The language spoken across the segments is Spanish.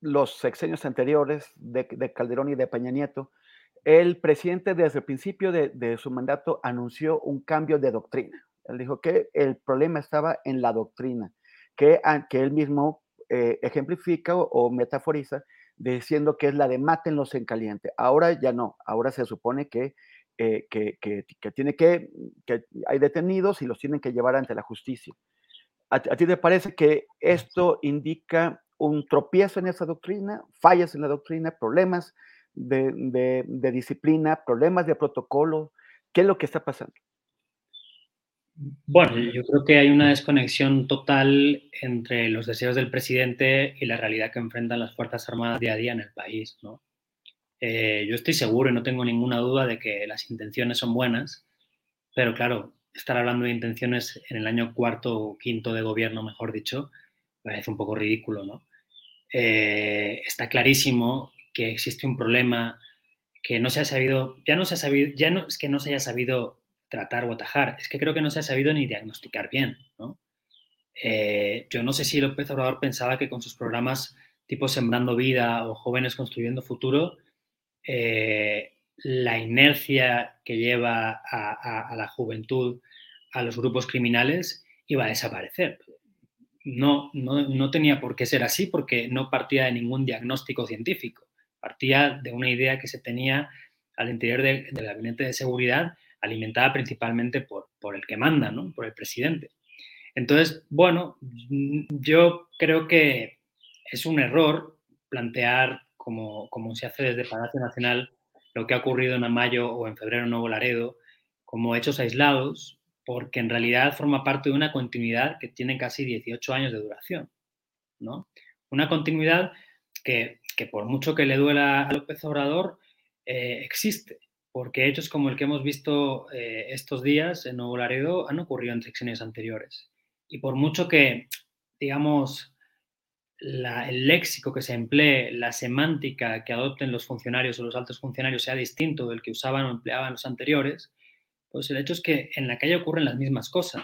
los sexenios anteriores de, de Calderón y de Peña Nieto, el presidente desde el principio de, su mandato anunció un cambio de doctrina. Él dijo que el problema estaba en la doctrina, que, que él mismo eh, ejemplifica o, metaforiza diciendo que es la de mátenlos en caliente. Ahora ya no, ahora se supone que, eh, que, tiene que, que hay detenidos y los tienen que llevar ante la justicia. ¿A, ti te parece que esto indica un tropiezo en esa doctrina, fallas en la doctrina, problemas de, disciplina, problemas de protocolo? ¿Qué es lo que está pasando? Bueno, yo creo que hay una desconexión total entre los deseos del presidente y la realidad que enfrentan las Fuerzas Armadas día a día en el país. ¿no? Eh, yo estoy seguro y no tengo ninguna duda de que las intenciones son buenas, pero claro, estar hablando de intenciones en el año cuarto o quinto de gobierno, mejor dicho, parece un poco ridículo. ¿no? Eh, está clarísimo que existe un problema que no se ha sabido, ya no se ha sabido, ya no es que no se haya sabido tratar o atajar, es que creo que no se ha sabido ni diagnosticar bien. Eh, yo no sé si López Obrador pensaba que con sus programas tipo Sembrando Vida o Jóvenes Construyendo Futuro, eh, la inercia que lleva a, la juventud a los grupos criminales iba a desaparecer. No, no, no tenía por qué ser así porque no partía de ningún diagnóstico científico partía de una idea que se tenía al interior del gabinete de seguridad, alimentada principalmente por, por el que manda, ¿no? por el presidente. Entonces, bueno, yo creo que es un error plantear, como, como se hace desde Palacio Nacional, lo que ha ocurrido en mayo o en febrero en Nuevo Laredo, como hechos aislados, porque en realidad forma parte de una continuidad que tiene casi 18 años de duración. ¿no? Una continuidad que que por mucho que le duela a López Obrador, eh, existe, porque hechos como el que hemos visto eh, estos días en Nuevo Laredo han ocurrido en secciones anteriores. Y por mucho que, digamos, el léxico que se emplee, la semántica que adopten los funcionarios o los altos funcionarios sea distinto del que usaban o empleaban los anteriores, pues el hecho es que en la calle ocurren las mismas cosas.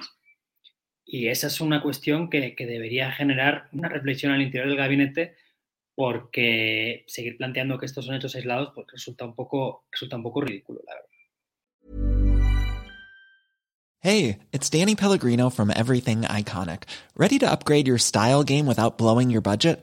Y esa es una cuestión que, debería generar una reflexión al interior del gabinete porque seguir planteando que estos son hechos aislados pues resulta un poco, resulta un poco ridículo, la verdad. Hey, it's Danny Pellegrino from Everything Iconic. Ready to upgrade your style game without blowing your budget?